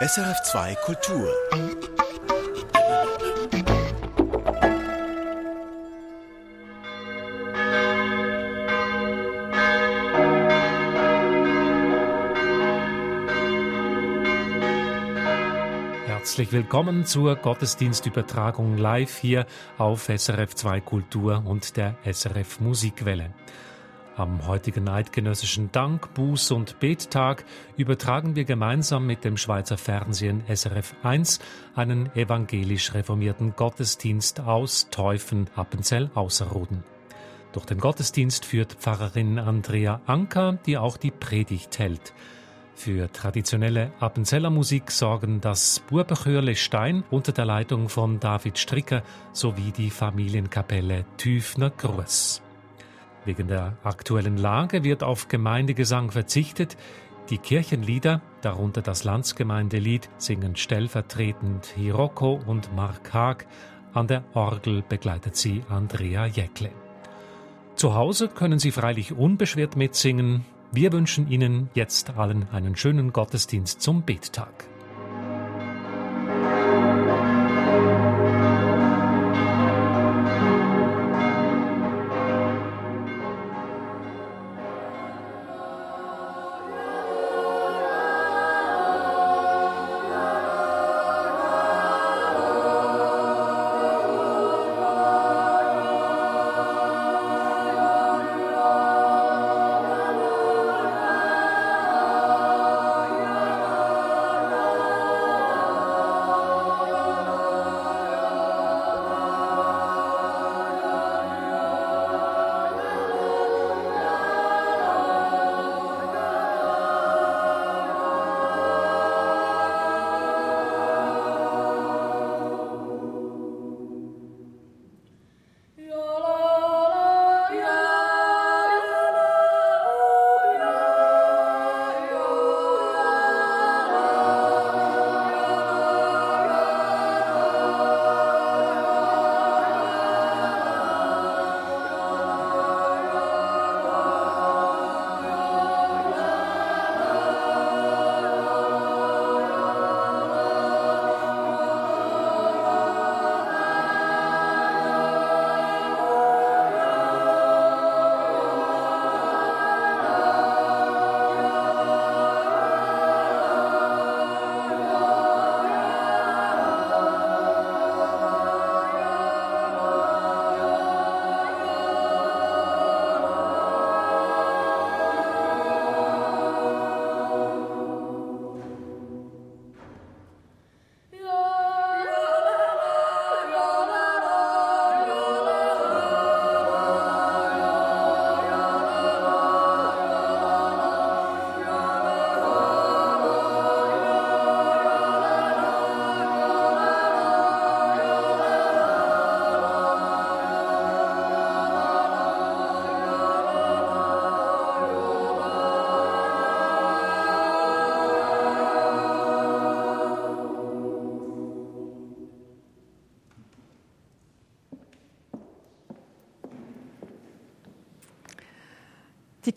SRF2 Kultur. Herzlich willkommen zur Gottesdienstübertragung live hier auf SRF2 Kultur und der SRF Musikwelle. Am heutigen eidgenössischen Dank-, Buß- und Bettag übertragen wir gemeinsam mit dem Schweizer Fernsehen SRF 1 einen evangelisch reformierten Gottesdienst aus Teufen, Appenzell, Außerrhoden. Durch den Gottesdienst führt Pfarrerin Andrea Anker, die auch die Predigt hält. Für traditionelle Appenzeller Musik sorgen das Burbechörle Stein unter der Leitung von David Stricker sowie die Familienkapelle Tüfner Gruß. Wegen der aktuellen Lage wird auf Gemeindegesang verzichtet. Die Kirchenlieder, darunter das Landsgemeindelied, singen stellvertretend Hiroko und Mark Haag. An der Orgel begleitet sie Andrea Jäckle. Zu Hause können Sie freilich unbeschwert mitsingen. Wir wünschen Ihnen jetzt allen einen schönen Gottesdienst zum Bettag.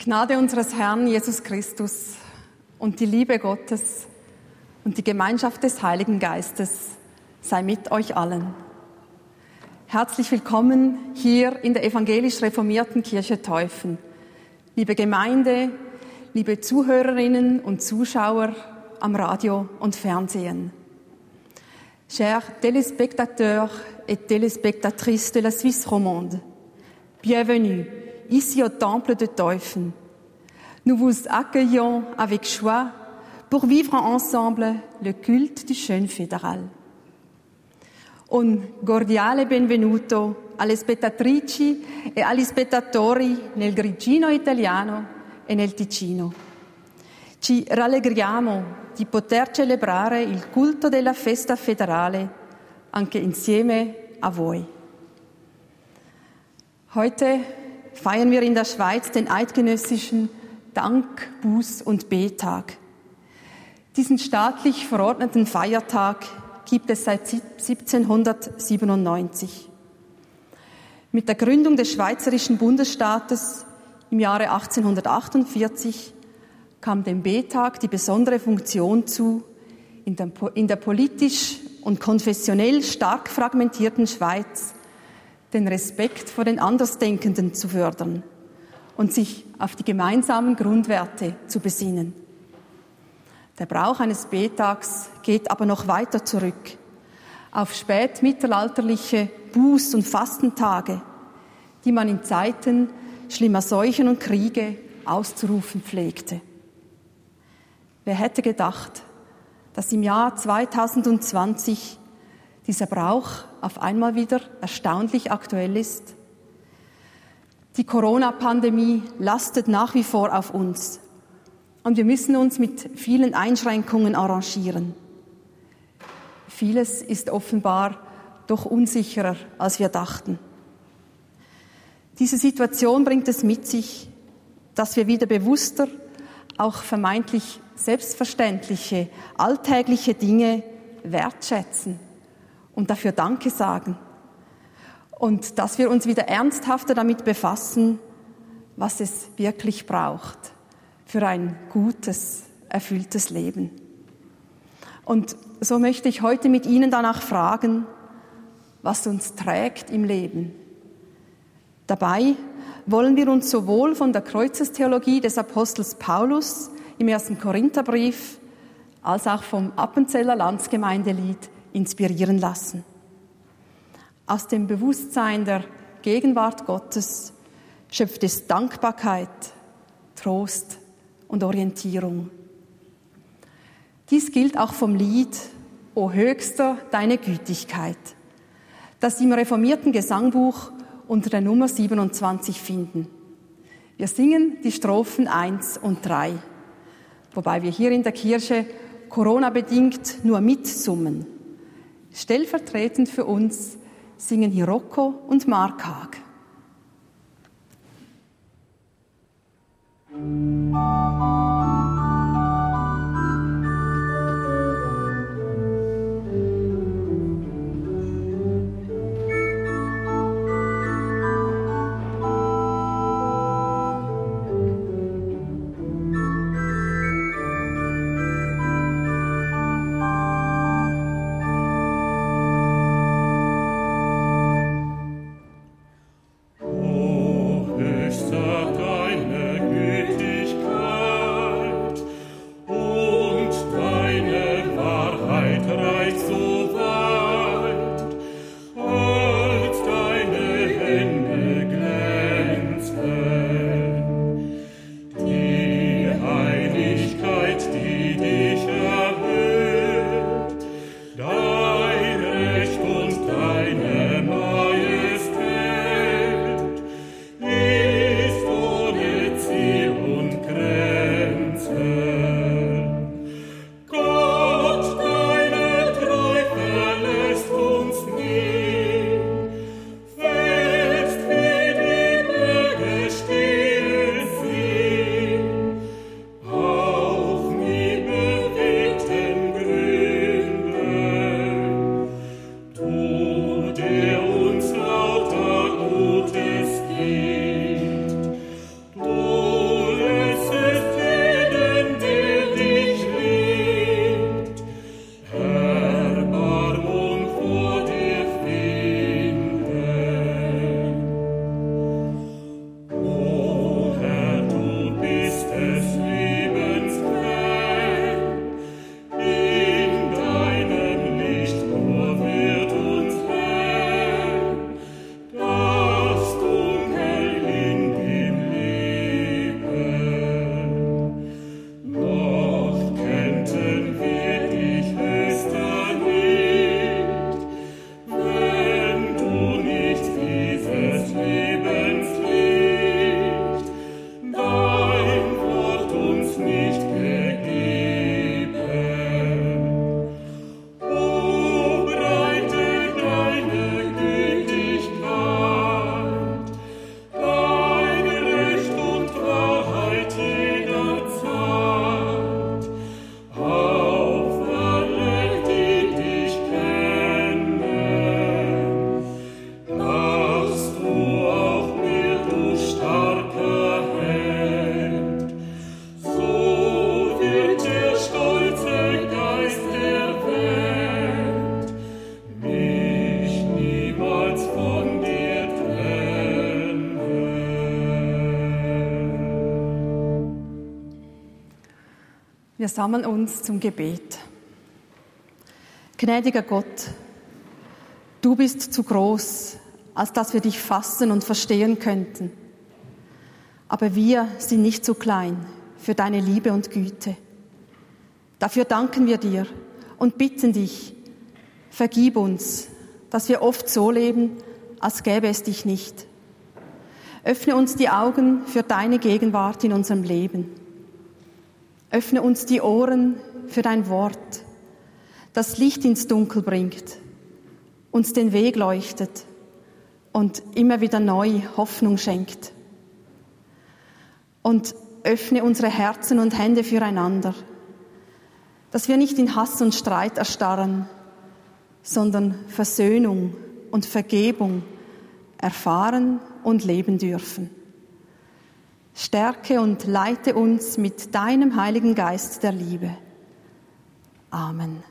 Gnade unseres Herrn Jesus Christus und die Liebe Gottes und die Gemeinschaft des Heiligen Geistes sei mit euch allen. Herzlich willkommen hier in der evangelisch reformierten Kirche Teufen. Liebe Gemeinde, liebe Zuhörerinnen und Zuschauer am Radio und Fernsehen. Chers téléspectateurs et téléspectatrices de la Suisse romande, bienvenue ici au Temple de Teufen. Nous vous accueillons avec joie pour vivre ensemble le culte du jeune fédéral. Un cordiale benvenuto alle spettatrici e agli spettatori nel grigino italiano e nel Ticino. Ci rallegriamo di poter celebrare il culto della festa federale anche insieme a voi. Heute feiern wir in der Schweiz den eidgenössischen Dank-, Buß- und Betag. Diesen staatlich verordneten Feiertag gibt es seit 1797. Mit der Gründung des Schweizerischen Bundesstaates im Jahre 1848 kam dem B-Tag die besondere Funktion zu, in der, in der politisch und konfessionell stark fragmentierten Schweiz den Respekt vor den Andersdenkenden zu fördern und sich auf die gemeinsamen Grundwerte zu besinnen. Der Brauch eines Betags geht aber noch weiter zurück auf spätmittelalterliche Buß- und Fastentage, die man in Zeiten schlimmer Seuchen und Kriege auszurufen pflegte. Wer hätte gedacht, dass im Jahr 2020 dieser Brauch auf einmal wieder erstaunlich aktuell ist? Die Corona-Pandemie lastet nach wie vor auf uns und wir müssen uns mit vielen Einschränkungen arrangieren. Vieles ist offenbar doch unsicherer, als wir dachten. Diese Situation bringt es mit sich, dass wir wieder bewusster auch vermeintlich selbstverständliche, alltägliche Dinge wertschätzen und dafür Danke sagen. Und dass wir uns wieder ernsthafter damit befassen, was es wirklich braucht für ein gutes, erfülltes Leben. Und so möchte ich heute mit Ihnen danach fragen, was uns trägt im Leben. Dabei wollen wir uns sowohl von der Kreuzestheologie des Apostels Paulus im ersten Korintherbrief als auch vom Appenzeller Landsgemeindelied inspirieren lassen. Aus dem Bewusstsein der Gegenwart Gottes schöpft es Dankbarkeit, Trost und Orientierung. Dies gilt auch vom Lied O Höchster, deine Gütigkeit, das Sie im reformierten Gesangbuch unter der Nummer 27 finden. Wir singen die Strophen 1 und 3, wobei wir hier in der Kirche Corona-bedingt nur mitsummen. Stellvertretend für uns singen Hiroko und Mark Haag. Musik Wir sammeln uns zum Gebet. Gnädiger Gott, du bist zu groß, als dass wir dich fassen und verstehen könnten. Aber wir sind nicht zu klein für deine Liebe und Güte. Dafür danken wir dir und bitten dich, vergib uns, dass wir oft so leben, als gäbe es dich nicht. Öffne uns die Augen für deine Gegenwart in unserem Leben. Öffne uns die Ohren für dein Wort, das Licht ins Dunkel bringt, uns den Weg leuchtet und immer wieder neu Hoffnung schenkt. Und öffne unsere Herzen und Hände füreinander, dass wir nicht in Hass und Streit erstarren, sondern Versöhnung und Vergebung erfahren und leben dürfen. Stärke und leite uns mit deinem Heiligen Geist der Liebe. Amen.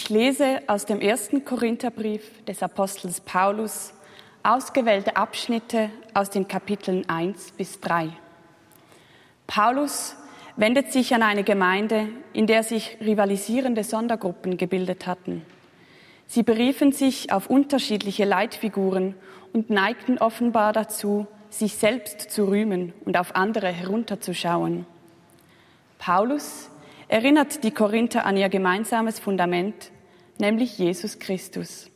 Ich lese aus dem ersten Korintherbrief des Apostels Paulus ausgewählte Abschnitte aus den Kapiteln 1 bis 3. Paulus wendet sich an eine Gemeinde, in der sich rivalisierende Sondergruppen gebildet hatten. Sie beriefen sich auf unterschiedliche Leitfiguren und neigten offenbar dazu, sich selbst zu rühmen und auf andere herunterzuschauen. Paulus erinnert die Korinther an ihr gemeinsames Fundament, nämlich Jesus Christus.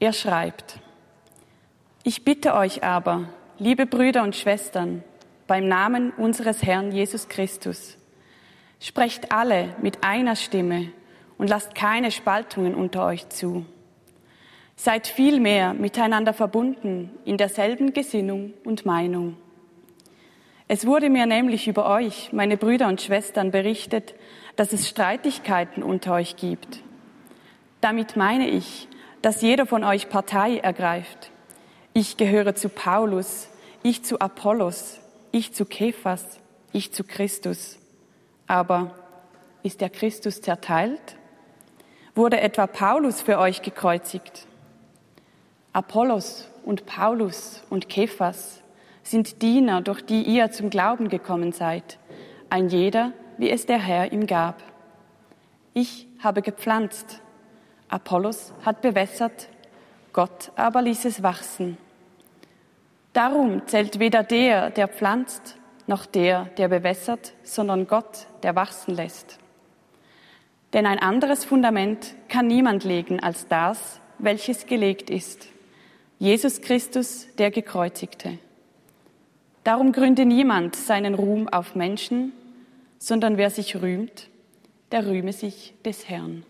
Er schreibt, Ich bitte euch aber, liebe Brüder und Schwestern, beim Namen unseres Herrn Jesus Christus, sprecht alle mit einer Stimme und lasst keine Spaltungen unter euch zu. Seid vielmehr miteinander verbunden in derselben Gesinnung und Meinung. Es wurde mir nämlich über euch, meine Brüder und Schwestern, berichtet, dass es Streitigkeiten unter euch gibt. Damit meine ich, dass jeder von euch Partei ergreift. Ich gehöre zu Paulus, ich zu Apollos, ich zu Kephas, ich zu Christus. Aber ist der Christus zerteilt? Wurde etwa Paulus für euch gekreuzigt? Apollos und Paulus und Kephas sind Diener, durch die ihr zum Glauben gekommen seid, ein jeder, wie es der Herr ihm gab. Ich habe gepflanzt, Apollos hat bewässert, Gott aber ließ es wachsen. Darum zählt weder der, der pflanzt, noch der, der bewässert, sondern Gott, der wachsen lässt. Denn ein anderes Fundament kann niemand legen als das, welches gelegt ist. Jesus Christus, der Gekreuzigte. Darum gründe niemand seinen Ruhm auf Menschen, sondern wer sich rühmt, der rühme sich des Herrn.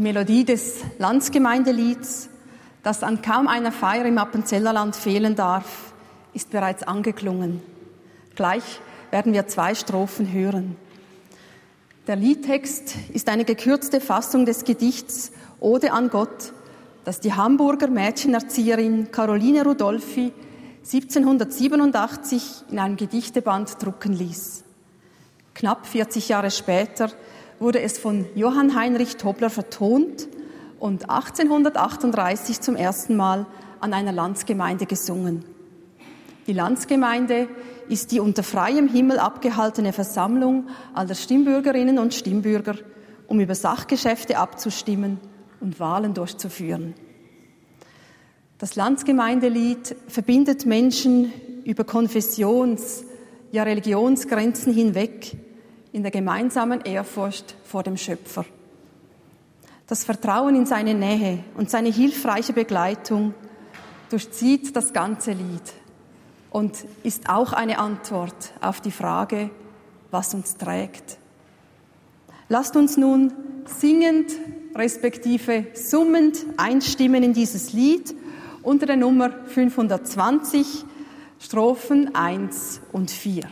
Die Melodie des Landsgemeindelieds, das an kaum einer Feier im Appenzellerland fehlen darf, ist bereits angeklungen. Gleich werden wir zwei Strophen hören. Der Liedtext ist eine gekürzte Fassung des Gedichts Ode an Gott, das die Hamburger Mädchenerzieherin Caroline Rudolphi 1787 in einem Gedichteband drucken ließ. Knapp 40 Jahre später wurde es von Johann Heinrich Tobler vertont und 1838 zum ersten Mal an einer Landsgemeinde gesungen. Die Landsgemeinde ist die unter freiem Himmel abgehaltene Versammlung aller Stimmbürgerinnen und Stimmbürger, um über Sachgeschäfte abzustimmen und Wahlen durchzuführen. Das Landsgemeindelied verbindet Menschen über Konfessions-, ja Religionsgrenzen hinweg in der gemeinsamen Ehrfurcht vor dem Schöpfer. Das Vertrauen in seine Nähe und seine hilfreiche Begleitung durchzieht das ganze Lied und ist auch eine Antwort auf die Frage, was uns trägt. Lasst uns nun singend respektive summend einstimmen in dieses Lied unter der Nummer 520, Strophen 1 und 4.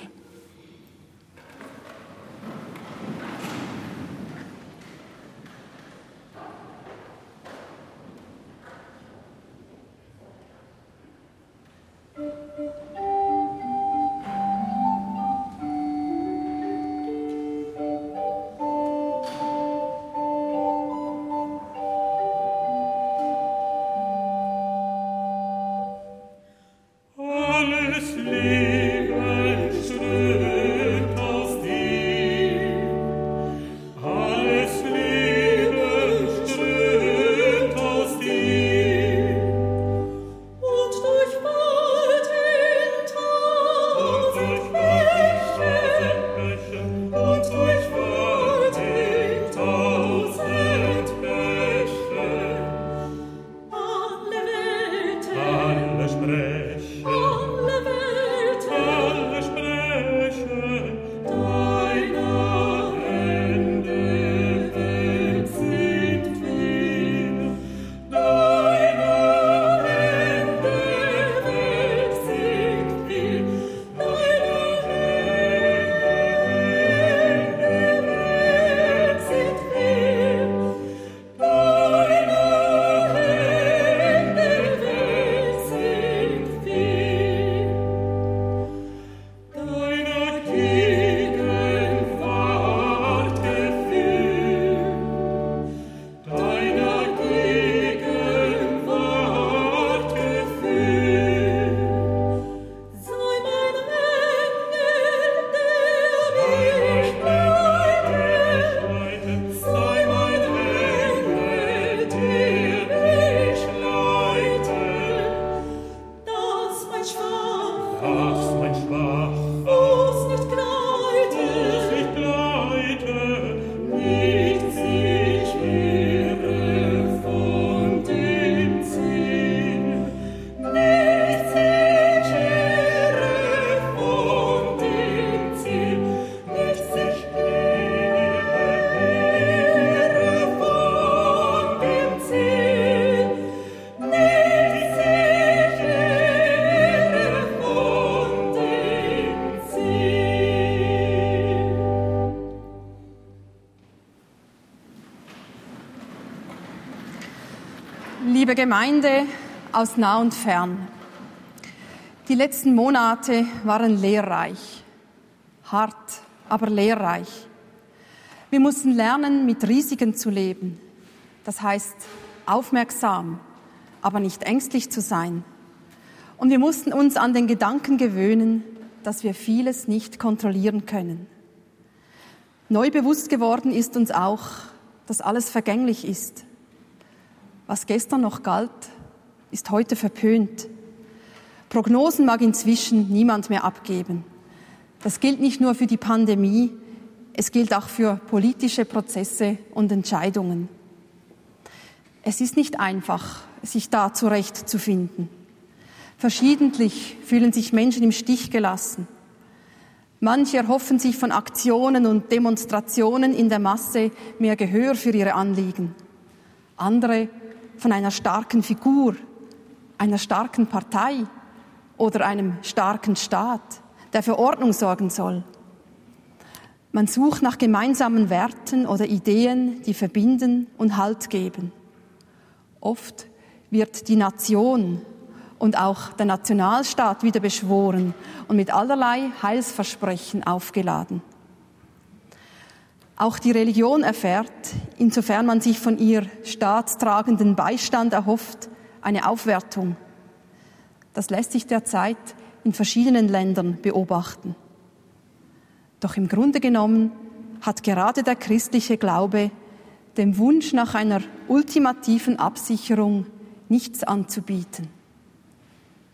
Gemeinde aus nah und fern. Die letzten Monate waren lehrreich, hart, aber lehrreich. Wir mussten lernen, mit Risiken zu leben. Das heißt, aufmerksam, aber nicht ängstlich zu sein. Und wir mussten uns an den Gedanken gewöhnen, dass wir vieles nicht kontrollieren können. Neu bewusst geworden ist uns auch, dass alles vergänglich ist. Was gestern noch galt, ist heute verpönt. Prognosen mag inzwischen niemand mehr abgeben. Das gilt nicht nur für die Pandemie, es gilt auch für politische Prozesse und Entscheidungen. Es ist nicht einfach, sich da zurechtzufinden. Verschiedentlich fühlen sich Menschen im Stich gelassen. Manche erhoffen sich von Aktionen und Demonstrationen in der Masse mehr Gehör für ihre Anliegen. Andere von einer starken Figur, einer starken Partei oder einem starken Staat, der für Ordnung sorgen soll. Man sucht nach gemeinsamen Werten oder Ideen, die verbinden und Halt geben. Oft wird die Nation und auch der Nationalstaat wieder beschworen und mit allerlei Heilsversprechen aufgeladen. Auch die Religion erfährt, insofern man sich von ihr staatstragenden Beistand erhofft, eine Aufwertung. Das lässt sich derzeit in verschiedenen Ländern beobachten. Doch im Grunde genommen hat gerade der christliche Glaube dem Wunsch nach einer ultimativen Absicherung nichts anzubieten.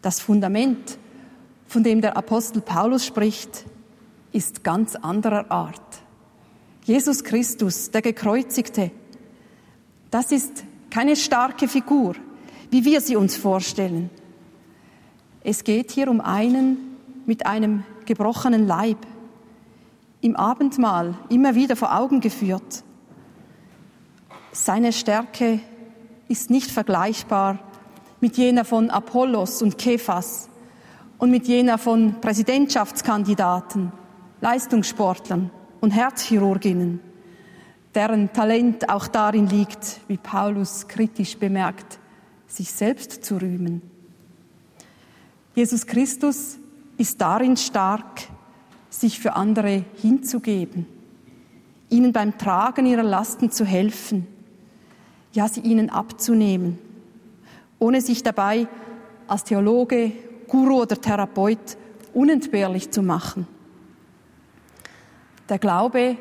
Das Fundament, von dem der Apostel Paulus spricht, ist ganz anderer Art. Jesus Christus, der Gekreuzigte, das ist keine starke Figur, wie wir sie uns vorstellen. Es geht hier um einen mit einem gebrochenen Leib, im Abendmahl immer wieder vor Augen geführt. Seine Stärke ist nicht vergleichbar mit jener von Apollos und Kephas und mit jener von Präsidentschaftskandidaten, Leistungssportlern und Herzchirurginnen, deren Talent auch darin liegt, wie Paulus kritisch bemerkt, sich selbst zu rühmen. Jesus Christus ist darin stark, sich für andere hinzugeben, ihnen beim Tragen ihrer Lasten zu helfen, ja sie ihnen abzunehmen, ohne sich dabei als Theologe, Guru oder Therapeut unentbehrlich zu machen. Der Glaube,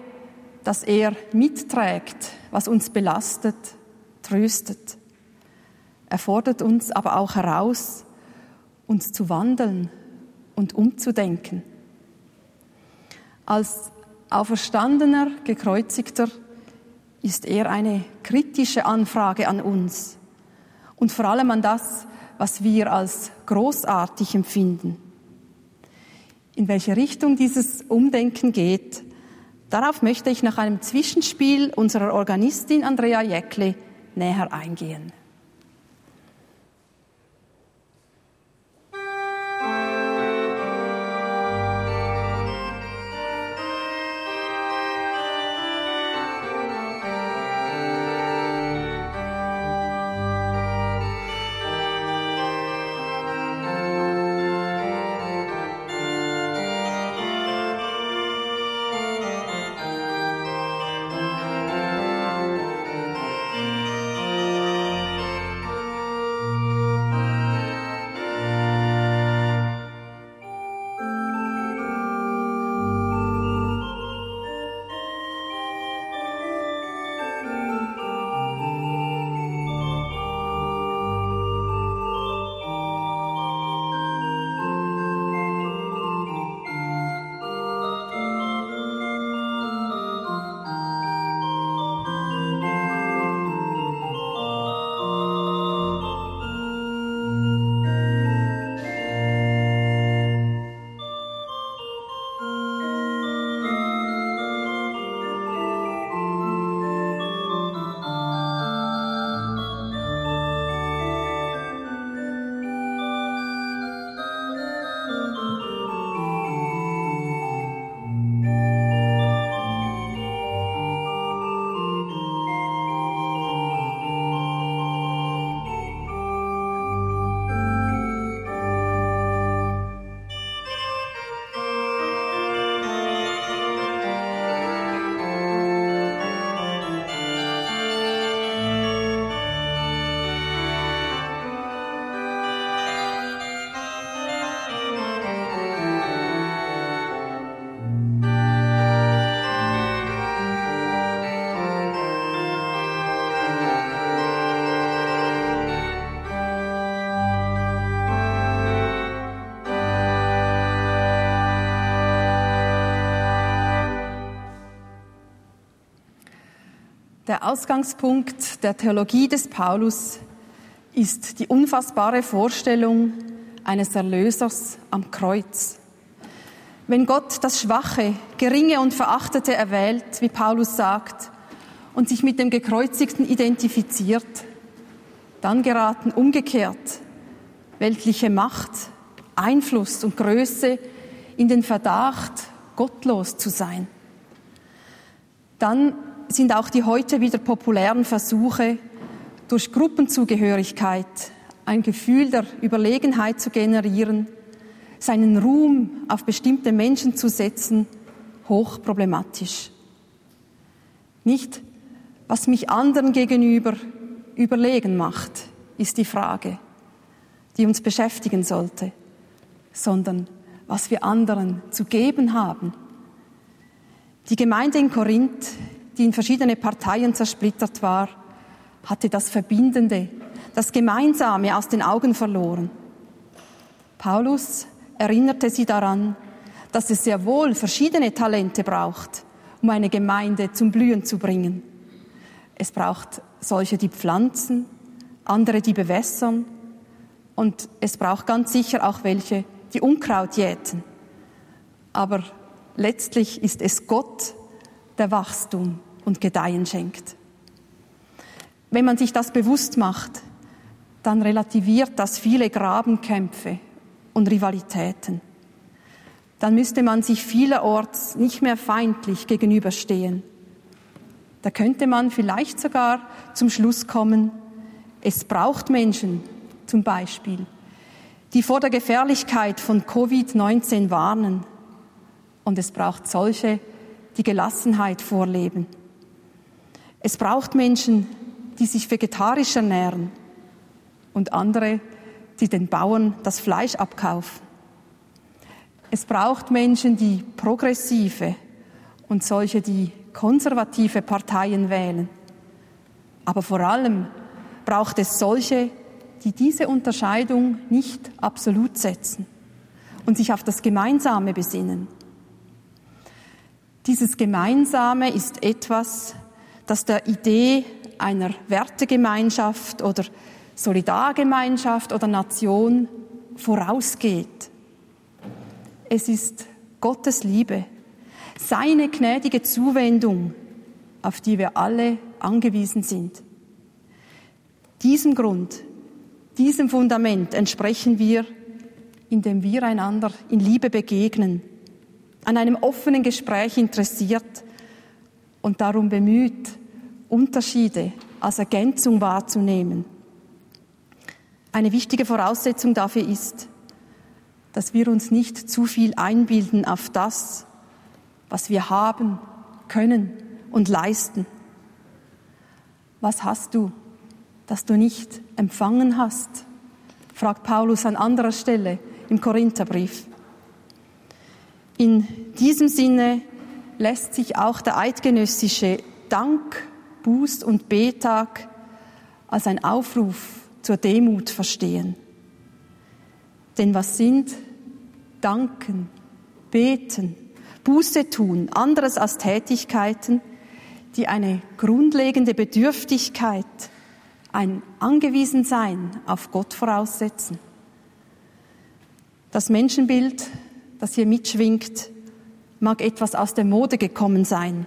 dass er mitträgt, was uns belastet, tröstet. Er fordert uns aber auch heraus, uns zu wandeln und umzudenken. Als auferstandener, gekreuzigter ist er eine kritische Anfrage an uns und vor allem an das, was wir als großartig empfinden. In welche Richtung dieses Umdenken geht, darauf möchte ich nach einem Zwischenspiel unserer Organistin Andrea Jäckle näher eingehen. Der Ausgangspunkt der Theologie des Paulus ist die unfassbare Vorstellung eines Erlösers am Kreuz. Wenn Gott das Schwache, Geringe und Verachtete erwählt, wie Paulus sagt, und sich mit dem Gekreuzigten identifiziert, dann geraten umgekehrt weltliche Macht, Einfluss und Größe in den Verdacht, gottlos zu sein. Dann sind auch die heute wieder populären Versuche, durch Gruppenzugehörigkeit ein Gefühl der Überlegenheit zu generieren, seinen Ruhm auf bestimmte Menschen zu setzen, hochproblematisch. Nicht, was mich anderen gegenüber überlegen macht, ist die Frage, die uns beschäftigen sollte, sondern was wir anderen zu geben haben. Die Gemeinde in Korinth, die in verschiedene Parteien zersplittert war, hatte das Verbindende, das Gemeinsame aus den Augen verloren. Paulus erinnerte sie daran, dass es sehr wohl verschiedene Talente braucht, um eine Gemeinde zum Blühen zu bringen. Es braucht solche, die pflanzen, andere, die bewässern und es braucht ganz sicher auch welche, die Unkraut jäten. Aber letztlich ist es Gott, der Wachstum und Gedeihen schenkt. Wenn man sich das bewusst macht, dann relativiert das viele Grabenkämpfe und Rivalitäten. Dann müsste man sich vielerorts nicht mehr feindlich gegenüberstehen. Da könnte man vielleicht sogar zum Schluss kommen, es braucht Menschen, zum Beispiel, die vor der Gefährlichkeit von Covid-19 warnen. Und es braucht solche, die Gelassenheit vorleben. Es braucht Menschen, die sich vegetarisch ernähren und andere, die den Bauern das Fleisch abkaufen. Es braucht Menschen, die progressive und solche, die konservative Parteien wählen. Aber vor allem braucht es solche, die diese Unterscheidung nicht absolut setzen und sich auf das Gemeinsame besinnen. Dieses Gemeinsame ist etwas, das der Idee einer Wertegemeinschaft oder Solidargemeinschaft oder Nation vorausgeht. Es ist Gottes Liebe, seine gnädige Zuwendung, auf die wir alle angewiesen sind. Diesem Grund, diesem Fundament entsprechen wir, indem wir einander in Liebe begegnen, an einem offenen Gespräch interessiert und darum bemüht, Unterschiede als Ergänzung wahrzunehmen. Eine wichtige Voraussetzung dafür ist, dass wir uns nicht zu viel einbilden auf das, was wir haben, können und leisten. Was hast du, das du nicht empfangen hast? fragt Paulus an anderer Stelle im Korintherbrief. In diesem Sinne lässt sich auch der eidgenössische Dank Buß- und Betag als ein Aufruf zur Demut verstehen. Denn was sind Danken, Beten, Buße tun, anderes als Tätigkeiten, die eine grundlegende Bedürftigkeit, ein Angewiesensein auf Gott voraussetzen. Das Menschenbild, das hier mitschwingt, mag etwas aus der Mode gekommen sein,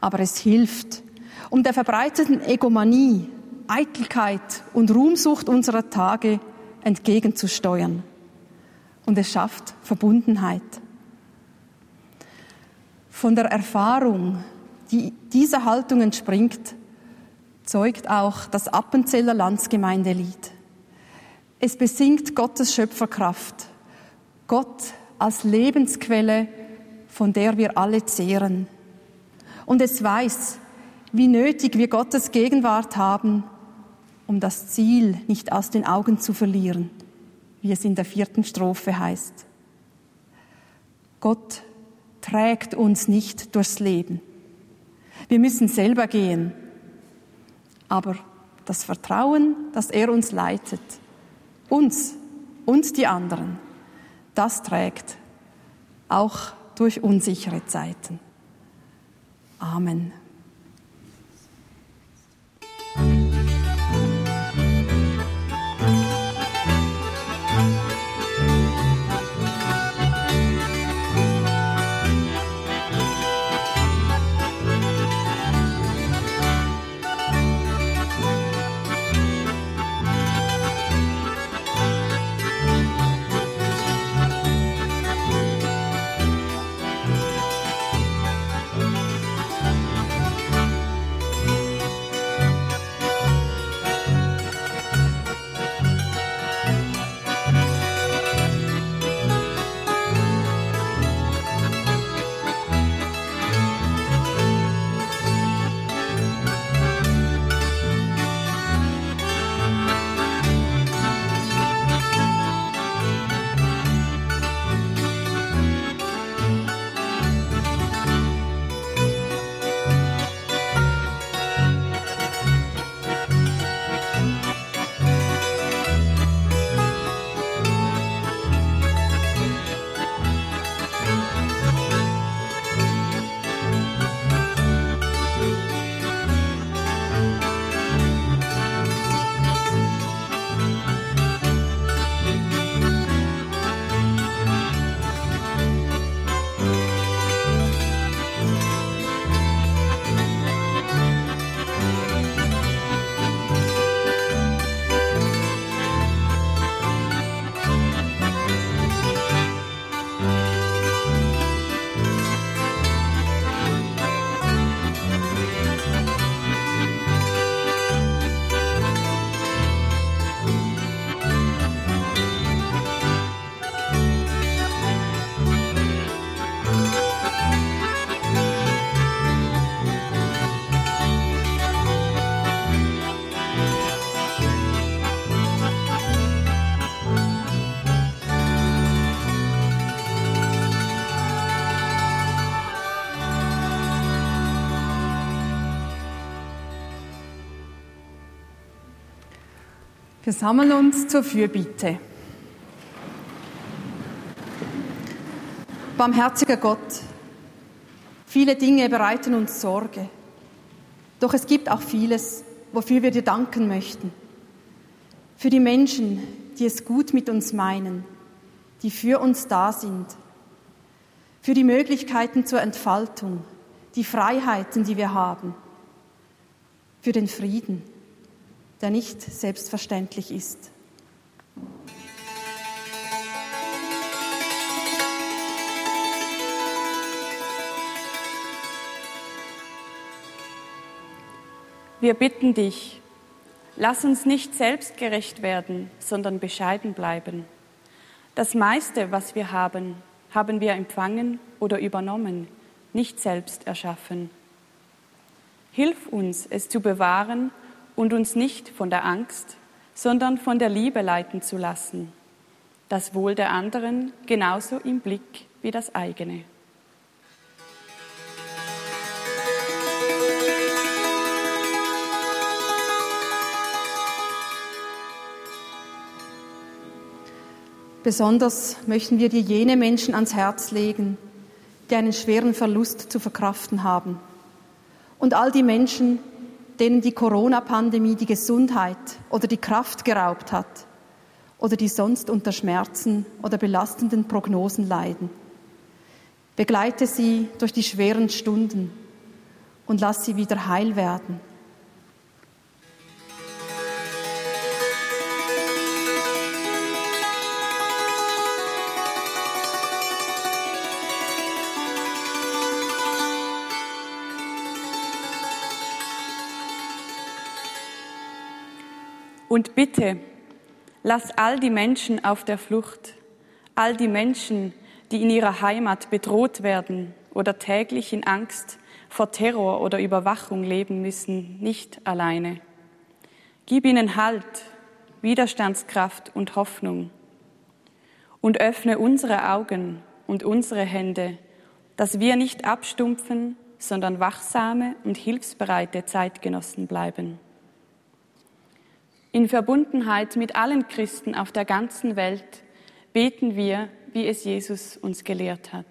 aber es hilft, um der verbreiteten Egomanie, Eitelkeit und Ruhmsucht unserer Tage entgegenzusteuern. Und es schafft Verbundenheit. Von der Erfahrung, die dieser Haltung entspringt, zeugt auch das Appenzeller Landsgemeindelied. Es besingt Gottes Schöpferkraft, Gott als Lebensquelle, von der wir alle zehren. Und es weiß, wie nötig wir Gottes Gegenwart haben, um das Ziel nicht aus den Augen zu verlieren, wie es in der vierten Strophe heißt. Gott trägt uns nicht durchs Leben. Wir müssen selber gehen. Aber das Vertrauen, das er uns leitet, uns und die anderen, das trägt auch durch unsichere Zeiten. Amen. Wir sammeln uns zur Fürbitte. Barmherziger Gott, viele Dinge bereiten uns Sorge. Doch es gibt auch vieles, wofür wir dir danken möchten. Für die Menschen, die es gut mit uns meinen, die für uns da sind. Für die Möglichkeiten zur Entfaltung, die Freiheiten, die wir haben. Für den Frieden der nicht selbstverständlich ist. Wir bitten dich, lass uns nicht selbstgerecht werden, sondern bescheiden bleiben. Das meiste, was wir haben, haben wir empfangen oder übernommen, nicht selbst erschaffen. Hilf uns, es zu bewahren und uns nicht von der Angst, sondern von der Liebe leiten zu lassen, das Wohl der anderen genauso im Blick wie das eigene. Besonders möchten wir dir jene Menschen ans Herz legen, die einen schweren Verlust zu verkraften haben. Und all die Menschen, denen die Corona-Pandemie die Gesundheit oder die Kraft geraubt hat oder die sonst unter Schmerzen oder belastenden Prognosen leiden. Begleite sie durch die schweren Stunden und lass sie wieder heil werden. Und bitte, lass all die Menschen auf der Flucht, all die Menschen, die in ihrer Heimat bedroht werden oder täglich in Angst vor Terror oder Überwachung leben müssen, nicht alleine. Gib ihnen Halt, Widerstandskraft und Hoffnung. Und öffne unsere Augen und unsere Hände, dass wir nicht abstumpfen, sondern wachsame und hilfsbereite Zeitgenossen bleiben. In Verbundenheit mit allen Christen auf der ganzen Welt beten wir, wie es Jesus uns gelehrt hat.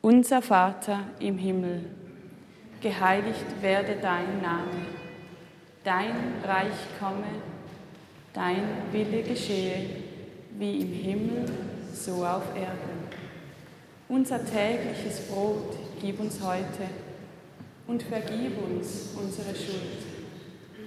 Unser Vater im Himmel, geheiligt werde dein Name, dein Reich komme, dein Wille geschehe, wie im Himmel, so auf Erden. Unser tägliches Brot gib uns heute und vergib uns unsere Schuld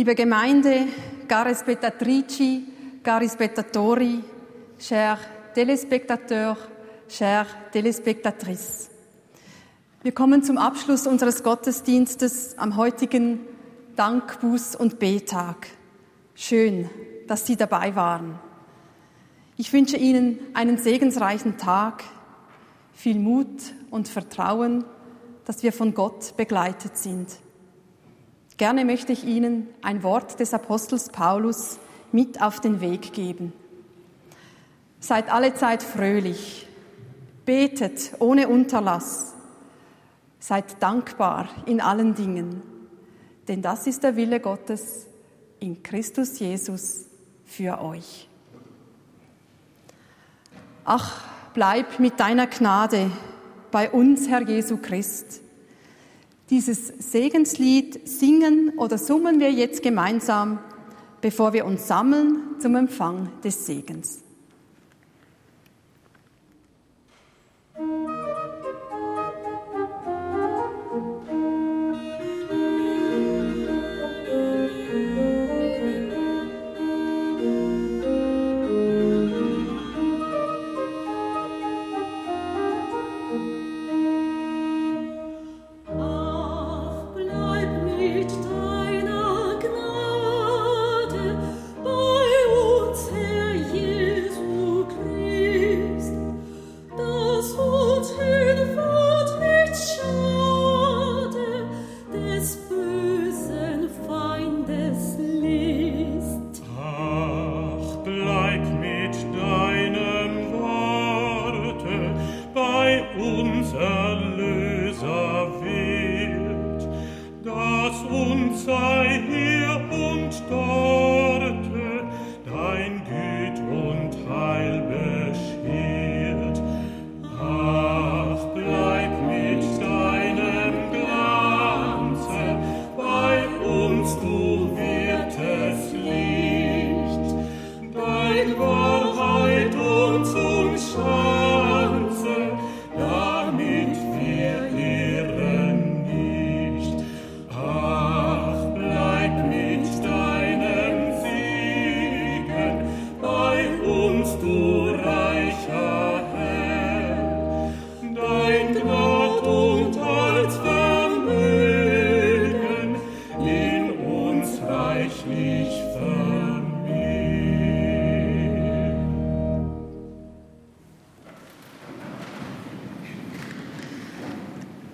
Liebe Gemeinde, cari spettatrici, cari spettatori, chers téléspectateurs, chers téléspectatrices. Wir kommen zum Abschluss unseres Gottesdienstes am heutigen Dank, Buß und Betag. Schön, dass Sie dabei waren. Ich wünsche Ihnen einen segensreichen Tag, viel Mut und Vertrauen, dass wir von Gott begleitet sind. Gerne möchte ich Ihnen ein Wort des Apostels Paulus mit auf den Weg geben. Seid alle Zeit fröhlich, betet ohne Unterlass, seid dankbar in allen Dingen, denn das ist der Wille Gottes in Christus Jesus für euch. Ach, bleib mit deiner Gnade bei uns, Herr Jesu Christ dieses Segenslied singen oder summen wir jetzt gemeinsam, bevor wir uns sammeln zum Empfang des Segens.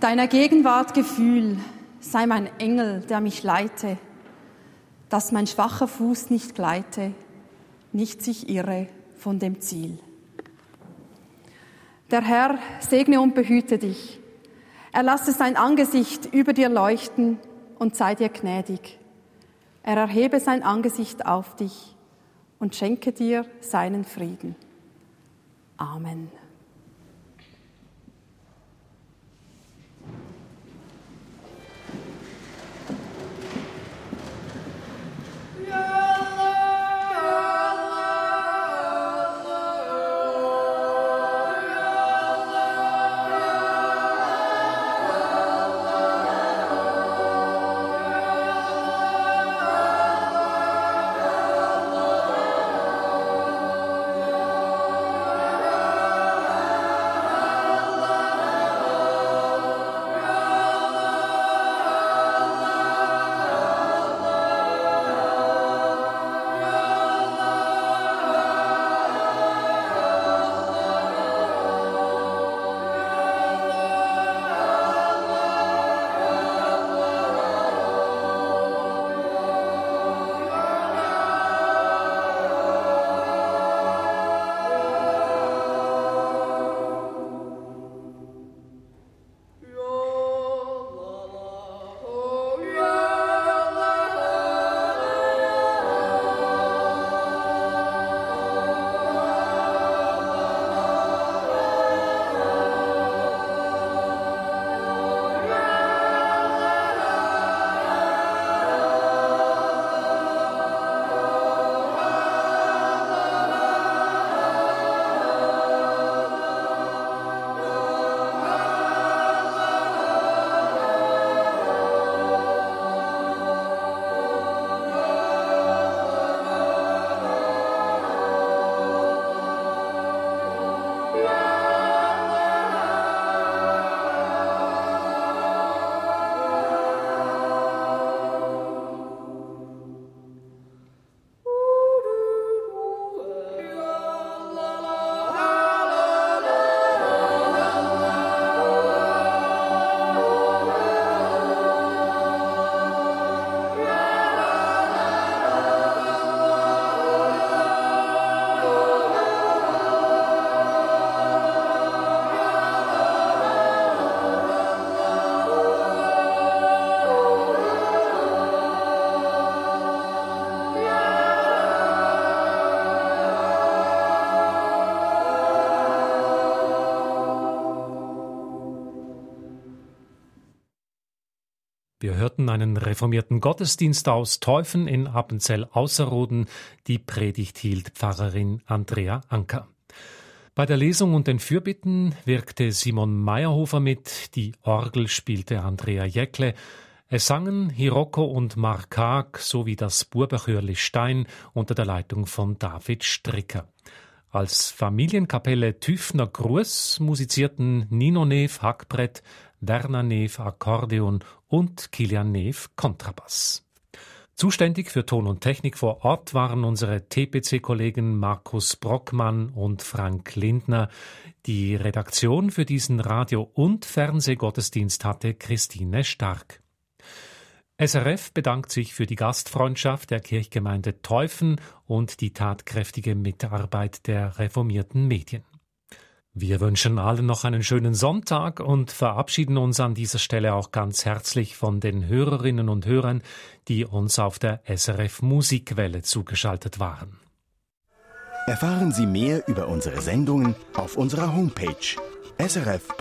Deiner Gegenwart Gefühl sei mein Engel, der mich leite, dass mein schwacher Fuß nicht gleite, nicht sich irre von dem Ziel. Der Herr segne und behüte dich. Er lasse sein Angesicht über dir leuchten und sei dir gnädig. Er erhebe sein Angesicht auf dich und schenke dir seinen Frieden. Amen. Wir hörten einen reformierten Gottesdienst aus Teufen in Appenzell Außerroden. Die Predigt hielt Pfarrerin Andrea Anker. Bei der Lesung und den Fürbitten wirkte Simon Meyerhofer mit, die Orgel spielte Andrea Jäckle, es sangen Hiroko und Markak sowie das Burbachörli Stein unter der Leitung von David Stricker. Als Familienkapelle Tüfner Gruß musizierten Nino Neef Hackbrett, Werner Neef Akkordeon und Kilian Neef Kontrabass. Zuständig für Ton und Technik vor Ort waren unsere TPC-Kollegen Markus Brockmann und Frank Lindner. Die Redaktion für diesen Radio- und Fernsehgottesdienst hatte Christine Stark. SRF bedankt sich für die Gastfreundschaft der Kirchgemeinde Teufen und die tatkräftige Mitarbeit der reformierten Medien. Wir wünschen allen noch einen schönen Sonntag und verabschieden uns an dieser Stelle auch ganz herzlich von den Hörerinnen und Hörern, die uns auf der SRF Musikwelle zugeschaltet waren. Erfahren Sie mehr über unsere Sendungen auf unserer Homepage srf.ch-kultur.